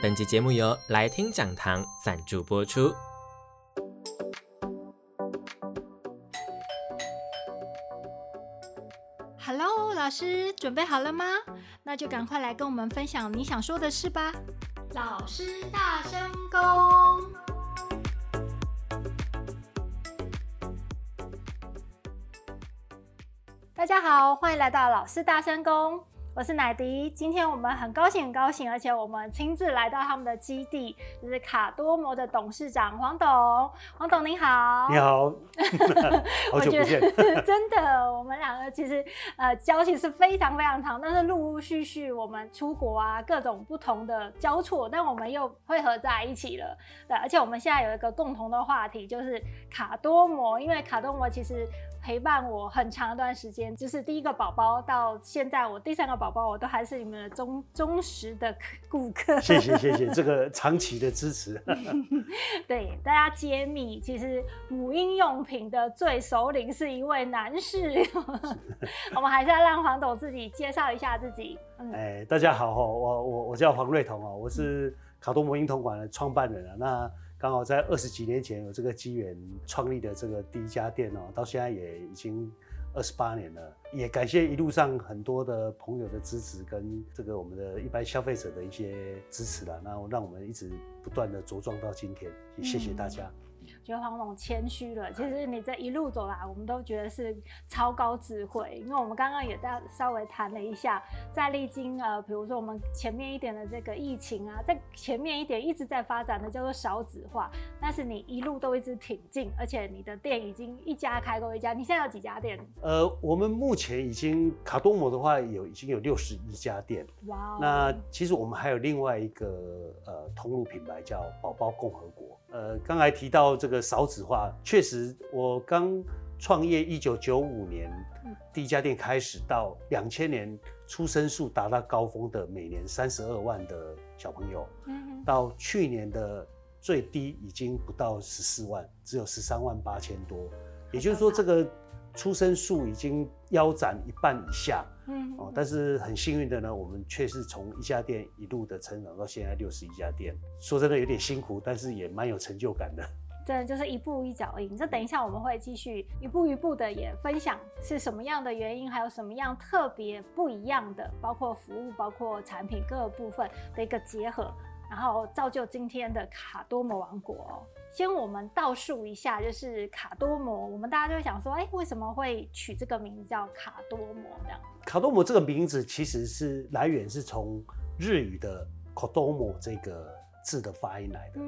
本集节目由来听讲堂赞助播出。Hello，老师，准备好了吗？那就赶快来跟我们分享你想说的事吧。老师大声公，大家好，欢迎来到老师大声公。我是奶迪，今天我们很高兴，很高兴，而且我们亲自来到他们的基地，就是卡多摩的董事长黄董。黄董您好，你好，好久不见。真的，我们两个其实呃交情是非常非常长，但是陆陆续续我们出国啊，各种不同的交错，但我们又汇合在一起了。对，而且我们现在有一个共同的话题，就是卡多摩，因为卡多摩其实。陪伴我很长一段时间，就是第一个宝宝到现在，我第三个宝宝，我都还是你们的忠忠实的顾客。谢谢谢谢，这个长期的支持。对，大家揭秘，其实母婴用品的最首领是一位男士。我们还是要让黄董自己介绍一下自己。嗯、哎，大家好，我我我叫黄瑞彤哦，我是卡多母婴童馆的创办人啊。那刚好在二十几年前有这个机缘创立的这个第一家店哦，到现在也已经二十八年了，也感谢一路上很多的朋友的支持跟这个我们的一般消费者的一些支持啦，然后让我们一直不断的茁壮到今天，也谢谢大家。觉得黄总谦虚了，其实你这一路走来，我们都觉得是超高智慧。因为我们刚刚也在稍微谈了一下，在历经呃，比如说我们前面一点的这个疫情啊，在前面一点一直在发展的叫做少子化，但是你一路都一直挺进，而且你的店已经一家开过一家，你现在有几家店？呃，我们目前已经卡多摩的话有已经有六十一家店。哇、wow，那其实我们还有另外一个呃通路品牌叫宝宝共和国。呃，刚才提到这个少子化，确实，我刚创业一九九五年，第一家店开始到两千年出生数达到高峰的每年三十二万的小朋友，到去年的最低已经不到十四万，只有十三万八千多，也就是说这个。出生数已经腰斩一半以下，嗯，哦，但是很幸运的呢，我们却是从一家店一路的成长到现在六十一家店。说真的有点辛苦，但是也蛮有成就感的。真的就是一步一脚印。这等一下我们会继续一步一步的也分享是什么样的原因，还有什么样特别不一样的，包括服务、包括产品各个部分的一个结合，然后造就今天的卡多摩王国。先我们倒数一下，就是卡多摩，我们大家就会想说，哎，为什么会取这个名字叫卡多摩这样？卡多摩这个名字其实是来源是从日语的 “kodomo” 这个字的发音来的。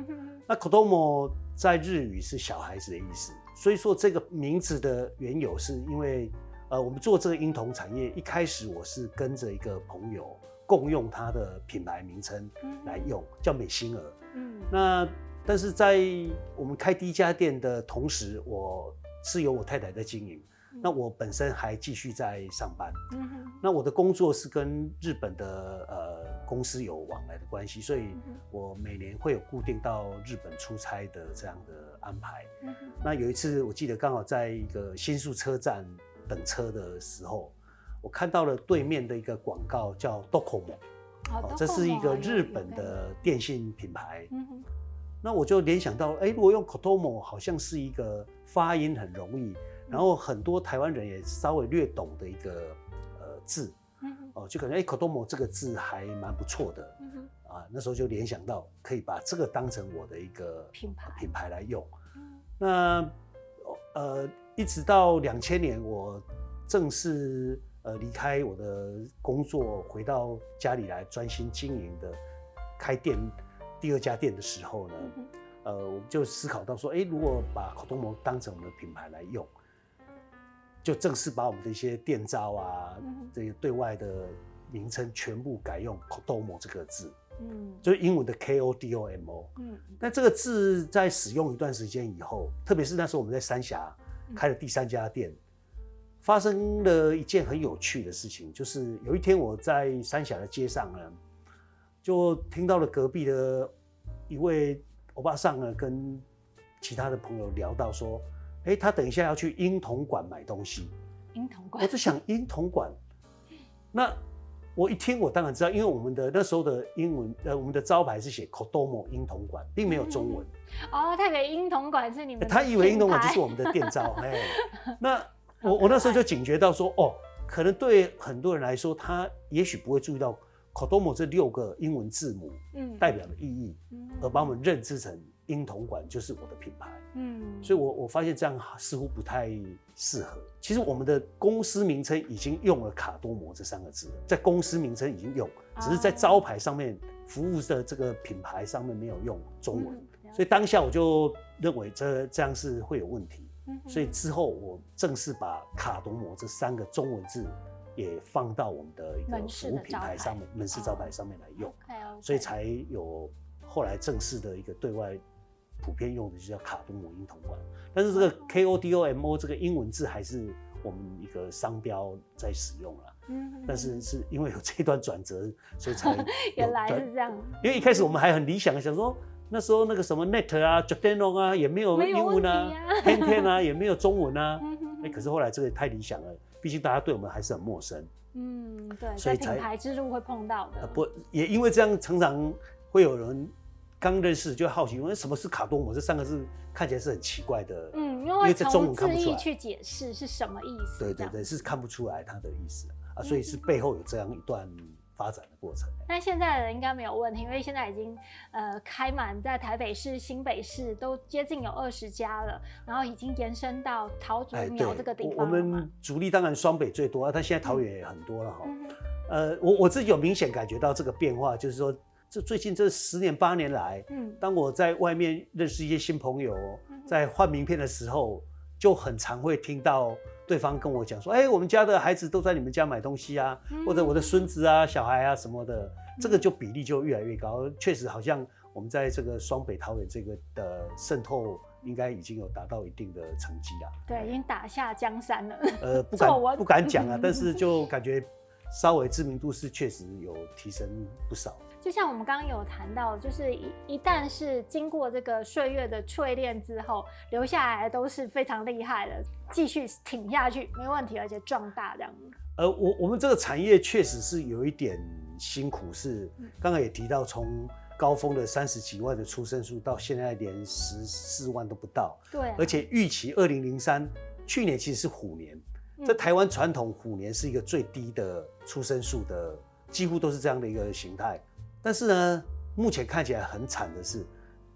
那 “kodomo” 在日语是小孩子的意思，所以说这个名字的缘由是因为，呃，我们做这个婴童产业，一开始我是跟着一个朋友共用他的品牌名称来用，叫美心儿。嗯。那但是在我们开第一家店的同时，我是由我太太在经营，嗯，那我本身还继续在上班。嗯哼。那我的工作是跟日本的呃公司有往来的关系，所以我每年会有固定到日本出差的这样的安排。那有一次我记得刚好在一个新宿车站等车的时候，我看到了对面的一个广告叫 Docomo，哦，这是一个日本的电信品牌。那我就联想到，哎、欸，如果用 Kotomo 好像是一个发音很容易，然后很多台湾人也稍微略懂的一个呃字，哦，就感觉哎 Kotomo 这个字还蛮不错的，啊，那时候就联想到可以把这个当成我的一个品牌品牌来用。那呃，一直到两千年我正式呃离开我的工作，回到家里来专心经营的开店。第二家店的时候呢，呃，我们就思考到说，哎，如果把口多摩当成我们的品牌来用，就正式把我们的一些店招啊，这些对外的名称全部改用 Kodomo 这个字，嗯，就是英文的 K O D O M O，嗯，但这个字在使用一段时间以后，特别是那时候我们在三峡开了第三家店，发生了一件很有趣的事情，就是有一天我在三峡的街上呢。就听到了隔壁的一位欧巴桑呢，跟其他的朋友聊到说，哎、欸，他等一下要去婴童馆买东西。婴童馆，我在想婴童馆，那我一听，我当然知道，因为我们的那时候的英文，呃，我们的招牌是写 Kodomo 婴童馆，并没有中文。嗯、哦，他以为婴童馆是你们，他以为婴童馆就是我们的店招。哎，那我我那时候就警觉到说，哦，可能对很多人来说，他也许不会注意到 Kodomo 这六个英文字母，代表的意义，嗯、而把我们认知成。婴童馆就是我的品牌，嗯，所以我我发现这样似乎不太适合。其实我们的公司名称已经用了卡多摩这三个字了，在公司名称已经用，只是在招牌上面、服务的这个品牌上面没有用中文。所以当下我就认为这这样是会有问题，嗯所以之后我正式把卡多摩这三个中文字也放到我们的一个服务品牌上面、门市招牌上面来用，所以才有后来正式的一个对外。普遍用的就叫卡多母婴同款，但是这个 K O D O M O 这个英文字还是我们一个商标在使用了。嗯，但是是因为有这段转折，所以才 原来是这样。因为一开始我们还很理想，想说那时候那个什么 Net 啊、Jardino 啊也没有英文啊，Pantene 啊也没有中文啊。哎，可是后来这个太理想了，毕竟大家对我们还是很陌生。嗯，对，所以品牌之路会碰到的。不，也因为这样，常常会有人。刚认识就好奇，因为什么是卡多姆这三个字看起来是很奇怪的，嗯，因为在中文看不出来去解释是什么意思，对对对，是看不出来它的意思啊，所以是背后有这样一段发展的过程。那现在的人应该没有问题，因为现在已经呃开满在台北市、新北市都接近有二十家了，然后已经延伸到桃竹苗这个地方。我们主力当然双北最多啊，但现在桃园也很多了哈。呃，我我自己有明显感觉到这个变化，就是说。这最近这十年八年来，嗯，当我在外面认识一些新朋友，在换名片的时候，就很常会听到对方跟我讲说：“哎，我们家的孩子都在你们家买东西啊，或者我的孙子啊、小孩啊什么的。”这个就比例就越来越高。确实，好像我们在这个双北桃园这个的渗透，应该已经有达到一定的成绩了。对，已经打下江山了。呃，不 敢不敢讲啊，但是就感觉稍微知名度是确实有提升不少。就像我们刚刚有谈到，就是一一旦是经过这个岁月的淬炼之后，留下来都是非常厉害的，继续挺下去没问题，而且壮大这样。呃，我我们这个产业确实是有一点辛苦，是刚刚也提到，从高峰的三十几万的出生数，到现在连十四万都不到。对啊。而且预期二零零三，去年其实是虎年，在台湾传统虎年是一个最低的出生数的，几乎都是这样的一个形态。但是呢，目前看起来很惨的是，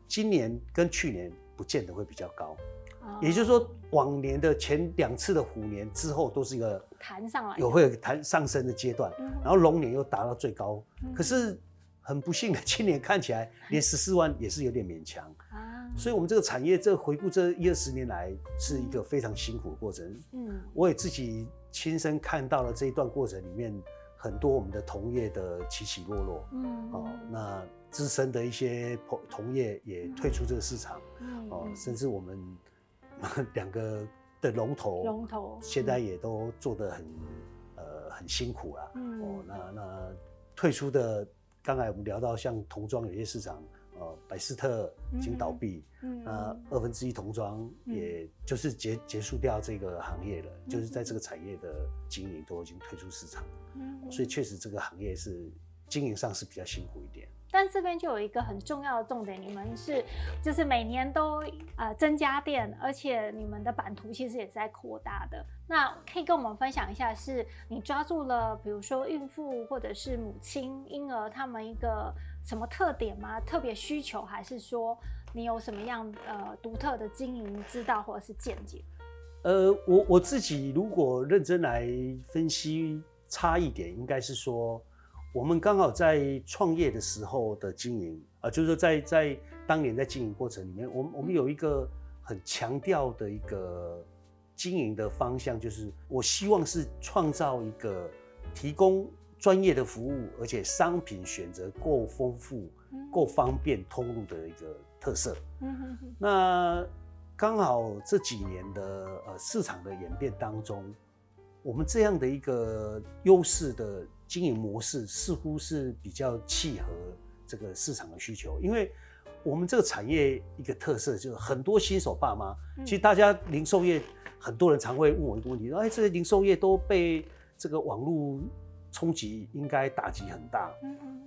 今年跟去年不见得会比较高，哦、也就是说，往年的前两次的虎年之后都是一个弹上来，有会有弹上升的阶段，嗯、然后龙年又达到最高。嗯、可是很不幸的，今年看起来连十四万也是有点勉强啊。所以，我们这个产业，这回顾这一二十年来，是一个非常辛苦的过程。嗯，我也自己亲身看到了这一段过程里面。很多我们的同业的起起落落，嗯，哦，那资深的一些同同业也退出这个市场，嗯，哦，甚至我们 两个的龙头，龙头现在也都做得很，呃，很辛苦啦，嗯，哦，那那退出的，刚才我们聊到像童装有些市场。呃，百事特已经倒闭，嗯，那二分之一童装也就是结结束掉这个行业了，嗯、就是在这个产业的经营都已经退出市场，嗯，所以确实这个行业是经营上是比较辛苦一点。但这边就有一个很重要的重点，你们是就是每年都呃增加店，而且你们的版图其实也是在扩大的。那可以跟我们分享一下，是你抓住了比如说孕妇或者是母亲婴儿他们一个什么特点吗？特别需求，还是说你有什么样呃独特的经营之道或者是见解？呃，我我自己如果认真来分析差异点，应该是说。我们刚好在创业的时候的经营啊，就是说在在当年在经营过程里面，我们我们有一个很强调的一个经营的方向，就是我希望是创造一个提供专业的服务，而且商品选择够丰富、够方便通路的一个特色。那刚好这几年的呃市场的演变当中，我们这样的一个优势的。经营模式似乎是比较契合这个市场的需求，因为我们这个产业一个特色就是很多新手爸妈，其实大家零售业很多人常会问我一个问题，说：“哎，这些零售业都被这个网络冲击应该打击很大。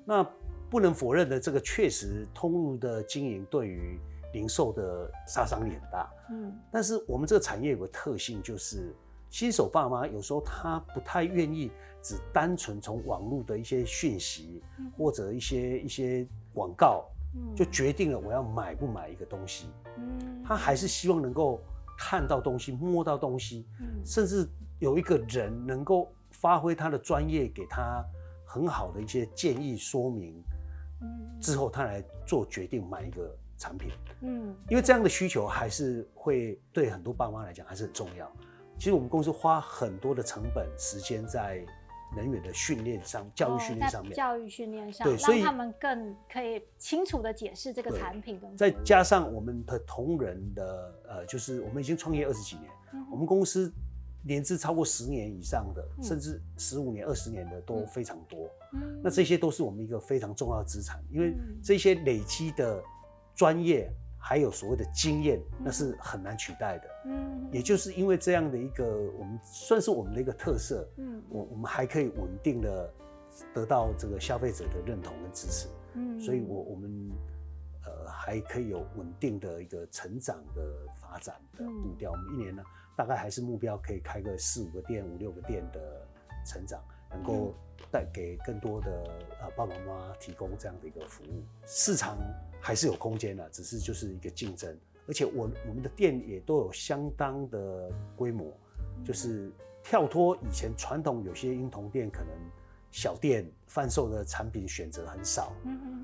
那不能否认的，这个确实通路的经营对于零售的杀伤力很大。嗯。但是我们这个产业有个特性，就是新手爸妈有时候他不太愿意只单纯从网络的一些讯息或者一些一些广告，就决定了我要买不买一个东西。嗯。他还是希望能够看到东西、摸到东西，甚至有一个人能够。发挥他的专业，给他很好的一些建议说明，之后他来做决定买一个产品，嗯，因为这样的需求还是会对很多爸妈来讲还是很重要。其实我们公司花很多的成本、时间在人员的训练上、教育训练上面，教育训练上，对，所以他们更可以清楚的解释这个产品。再加上我们的同仁的，呃，就是我们已经创业二十几年，我们公司。年资超过十年以上的，嗯、甚至十五年、二十年的都非常多。嗯、那这些都是我们一个非常重要的资产，因为这些累积的专业还有所谓的经验，嗯、那是很难取代的。嗯，也就是因为这样的一个，我们算是我们的一个特色。嗯，我我们还可以稳定的得到这个消费者的认同跟支持。嗯，所以我我们呃还可以有稳定的一个成长的发展的步调。我们一年呢，大概还是目标可以开个四五个店、五六个店的成长，能够带给更多的呃爸爸妈妈提供这样的一个服务。市场还是有空间的，只是就是一个竞争。而且我我们的店也都有相当的规模，就是跳脱以前传统有些婴童店可能小店贩售的产品选择很少，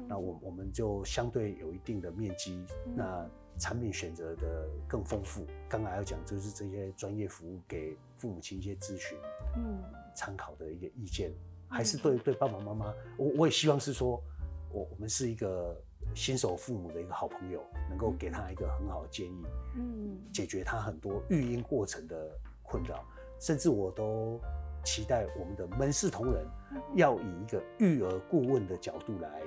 那我我们就相对有一定的面积，那。产品选择的更丰富。刚才要讲就是这些专业服务给父母亲一些咨询，嗯，参考的一个意见，还是对。对爸爸妈妈，我我也希望是说，我我们是一个新手父母的一个好朋友，能够给他一个很好的建议，嗯，解决他很多育婴过程的困扰，甚至我都期待我们的门市同仁要以一个育儿顾问的角度来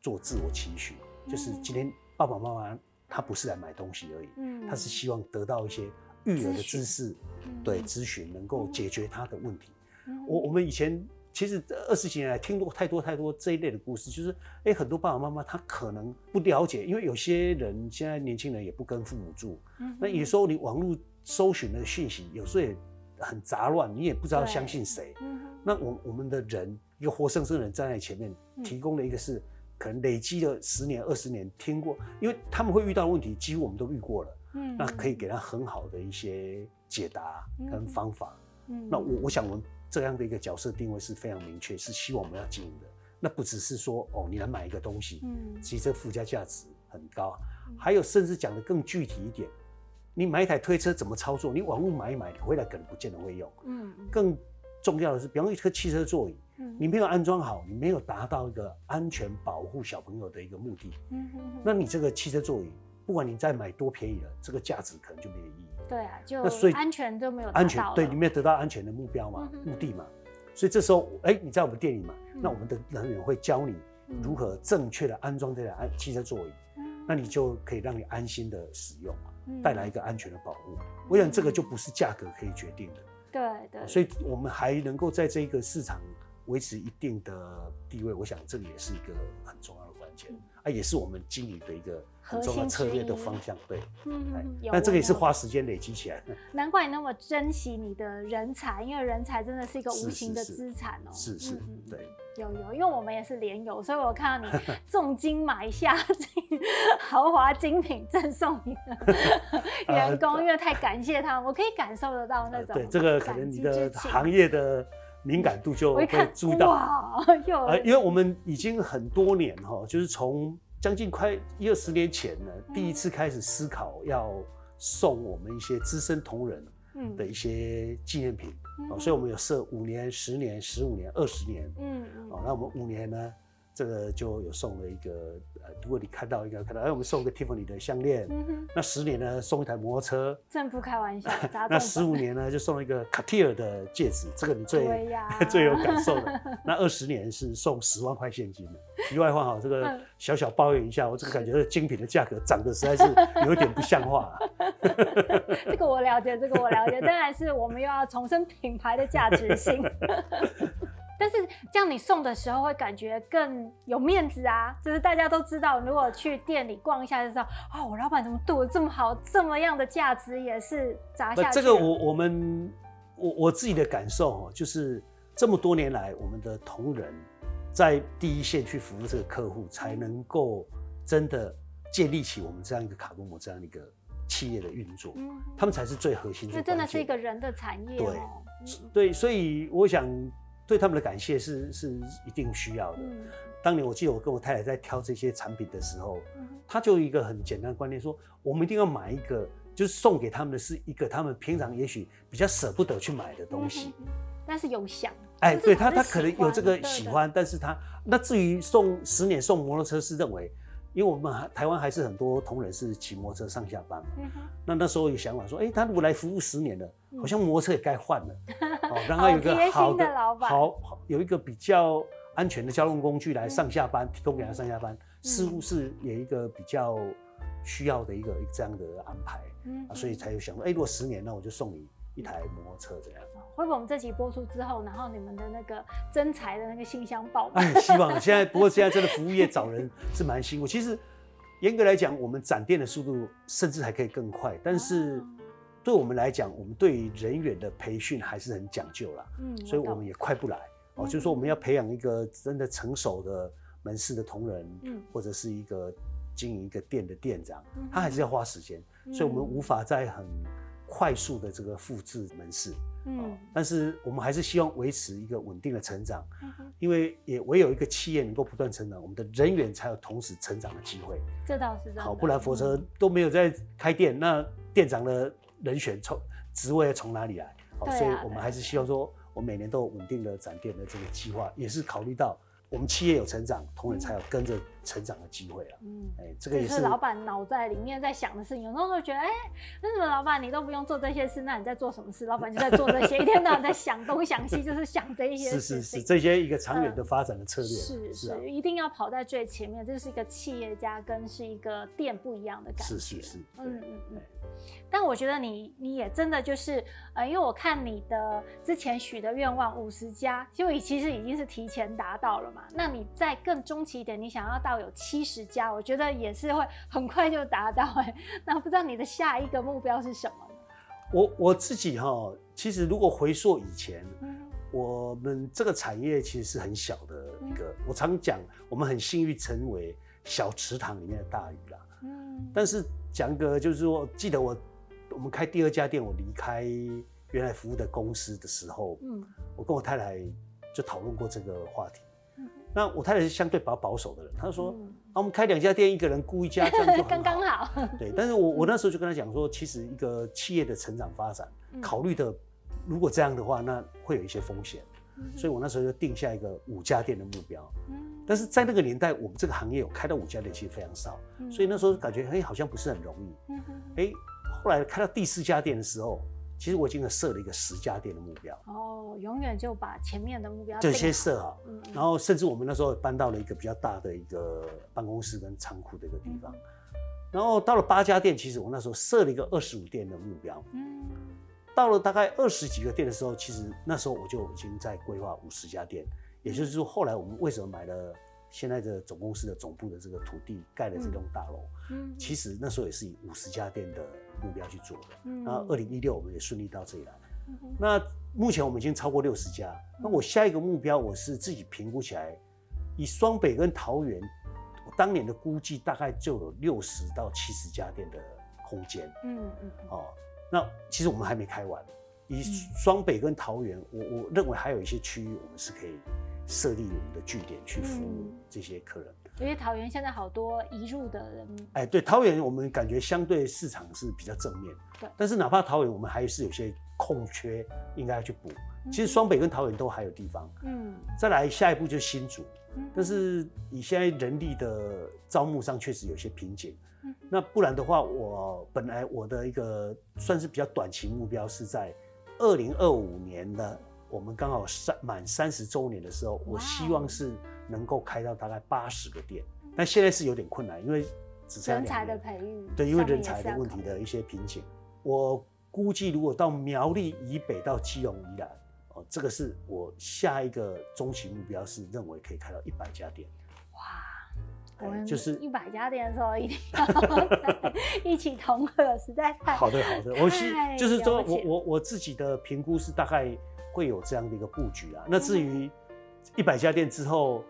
做自我期许，就是今天爸爸妈妈。他不是来买东西而已，嗯，他是希望得到一些育儿的知识，询对咨询能够解决他的问题。嗯、我我们以前其实二十几年来听过太多太多这一类的故事，就是哎，很多爸爸妈妈他可能不了解，因为有些人现在年轻人也不跟父母住，嗯、那有时候你网络搜寻的讯息有时候也很杂乱，你也不知道相信谁。嗯、那我我们的人一个活生生的人站在前面，提供了一个是。可能累积了十年、二十年，听过，因为他们会遇到问题，几乎我们都遇过了。嗯，那可以给他很好的一些解答跟方法。嗯，那我我想我们这样的一个角色定位是非常明确，是希望我们要经营的。那不只是说哦，你来买一个东西，嗯，其实这附加价值很高。还有甚至讲的更具体一点，你买一台推车怎么操作？你网络买一买，你回来可能不见得会用。嗯，更重要的是，比方说一个汽车座椅。你没有安装好，你没有达到一个安全保护小朋友的一个目的。嗯哼哼。那你这个汽车座椅，不管你再买多便宜了，这个价值可能就没有意义。对啊，就那所以安全都没有安全，对，你没有得到安全的目标嘛，目的嘛。所以这时候，哎，你在我们店里嘛，那我们的人员会教你如何正确的安装这台安汽车座椅，那你就可以让你安心的使用，带来一个安全的保护。我想这个就不是价格可以决定的。对对。所以我们还能够在这个市场。维持一定的地位，我想这个也是一个很重要的关键，啊，也是我们经营的一个很重要的策略的方向。对，嗯，那这个也是花时间累积起来的。难怪你那么珍惜你的人才，因为人才真的是一个无形的资产哦。是是，对，有有，因为我们也是连友，所以我看到你 重金买下豪华精品赠送你的 员工，因为太感谢他们，我可以感受得到那种。对，这个可能你的行业的。敏感度就会注意到，呃，因为我们已经很多年哈，就是从将近快一二十年前呢，第一次开始思考要送我们一些资深同仁的一些纪念品，所以我们有设五年、十年、十五年、二十年，嗯，那我们五年呢？这个就有送了一个，呃，如果你看到应该看到，哎，我们送个 Tiffany 的项链，嗯、那十年呢送一台摩托车，真不开玩笑。那十五年呢就送了一个 Cartier 的戒指，这个你最 最有感受的。那二十年是送十万块现金的。题外话哈，这个小小抱怨一下，我这个感觉这精品的价格涨得实在是有一点不像话。这个我了解，这个我了解，当然是我们又要重申品牌的价值性。但是这样你送的时候会感觉更有面子啊，就是大家都知道，如果去店里逛一下就知道，哦，我老板怎么对我这么好，这么样的价值也是砸下去。这个我我们我我自己的感受哦，就是这么多年来，我们的同仁在第一线去服务这个客户，才能够真的建立起我们这样一个卡布摩这样一个。企业的运作，嗯，他们才是最核心的。这真的是一个人的产业，对，对，所以我想对他们的感谢是是一定需要的。当年我记得我跟我太太在挑这些产品的时候，她就有一个很简单的观念，说我们一定要买一个，就是送给他们的是一个他们平常也许比较舍不得去买的东西，但是有想，哎，对他他可能有这个喜欢，但是他那至于送十年送摩托车是认为。因为我们台湾还是很多同仁是骑摩托车上下班嘛，嗯、那那时候有想法说，哎、欸，他如果来服务十年了，嗯、好像摩托车也该换了，哦，让他有一个好的，的好好有一个比较安全的交通工具来上下班，嗯、提供给他上下班，嗯、似乎是有一个比较需要的一个这样的安排，嗯、啊，所以才有想说，哎、欸，如果十年，那我就送你一台摩托车这样。会不会我们这集播出之后，然后你们的那个征才的那个信箱爆满？哎，希望现在不过现在真的服务业找人是蛮辛苦。其实严格来讲，我们展店的速度甚至还可以更快，但是对我们来讲，我们对于人员的培训还是很讲究啦。嗯，所以我们也快不来哦。就是说，我们要培养一个真的成熟的门市的同仁，嗯，或者是一个经营一个店的店长，他还是要花时间，所以我们无法在很快速的这个复制门市。嗯，但是我们还是希望维持一个稳定的成长，嗯、因为也唯有一个企业能够不断成长，我们的人员才有同时成长的机会。这倒是。好，不然否则都没有在开店，那店长的人选从职位从哪里来？好，啊、所以我们还是希望说，我每年都有稳定的展店的这个计划，也是考虑到。我们企业有成长，同仁才有跟着成长的机会啊。嗯，哎、欸，这个也是，是老板脑袋里面在想的事情。有时候会觉得，哎、欸，为什么老板你都不用做这些事？那你在做什么事？老板就在做这些，一天到晚在想东想西，就是想这一些 事。是是是，这些一个长远的发展的策略。呃、是是，一定要跑在最前面。这是一个企业家跟是一个店不一样的感觉。是是是，嗯嗯嗯。但我觉得你你也真的就是，呃，因为我看你的之前许的愿望五十家，就已其实已经是提前达到了嘛。那你再更中期一点，你想要到有七十家，我觉得也是会很快就达到哎。那不知道你的下一个目标是什么呢？我我自己哈，其实如果回溯以前，嗯、我们这个产业其实是很小的一个。嗯、我常讲，我们很幸运成为小池塘里面的大鱼啦。嗯，但是讲个就是说，记得我。我们开第二家店，我离开原来服务的公司的时候，嗯，我跟我太太就讨论过这个话题。嗯，那我太太是相对比较保守的人，她说：“嗯、啊，我们开两家店，一个人雇一家，这样就 刚刚好。”对，但是我我那时候就跟她讲说，其实一个企业的成长发展，嗯、考虑的如果这样的话，那会有一些风险。嗯、所以我那时候就定下一个五家店的目标。嗯，但是在那个年代，我们这个行业有开到五家店其实非常少，嗯、所以那时候感觉哎、欸，好像不是很容易。嗯哎。欸后来开到第四家店的时候，其实我已经设了一个十家店的目标。哦，永远就把前面的目标就先设好，然后甚至我们那时候搬到了一个比较大的一个办公室跟仓库的一个地方。嗯、然后到了八家店，其实我那时候设了一个二十五店的目标。嗯，到了大概二十几个店的时候，其实那时候我就已经在规划五十家店。也就是说，后来我们为什么买了？现在的总公司的总部的这个土地盖了这栋大楼，嗯，其实那时候也是以五十家店的目标去做的。嗯，然后二零一六我们也顺利到这里来。嗯，那目前我们已经超过六十家。那我下一个目标，我是自己评估起来，以双北跟桃园，我当年的估计大概就有六十到七十家店的空间。嗯嗯。哦，那其实我们还没开完。以双北跟桃园，我我认为还有一些区域我们是可以。设立我们的据点去服务这些客人，因为桃园现在好多移入的人。哎，对，桃园我们感觉相对市场是比较正面。对，但是哪怕桃园，我们还是有些空缺，应该要去补。其实双北跟桃园都还有地方。嗯。再来下一步就是新竹，但是你现在人力的招募上确实有些瓶颈。嗯。那不然的话，我本来我的一个算是比较短期目标是在二零二五年的。我们刚好三满三十周年的时候，我希望是能够开到大概八十个店，但现在是有点困难，因为只剩人才的培育，对，因为人才的问题的一些瓶颈。我估计如果到苗栗以北到基隆以南，哦，这个是我下一个中期目标是认为可以开到一百家店。哇，我们就是一百家店的时候一定要 一起同贺，实在太好的好的。我是就是说我我我自己的评估是大概会有这样的一个布局啊。那至于一百家店之后，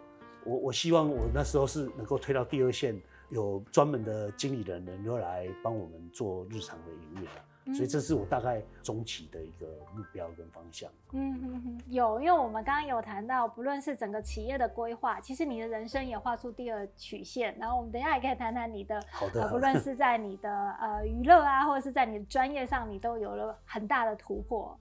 我我希望我那时候是能够推到第二线，有专门的经理人能够来帮我们做日常的营运啊。所以这是我大概中期的一个目标跟方向。嗯哼哼，有，因为我们刚刚有谈到，不论是整个企业的规划，其实你的人生也画出第二曲线。然后我们等一下也可以谈谈你的，好的，呃、不论是在你的呃娱乐啊，或者是在你的专业上，你都有了很大的突破。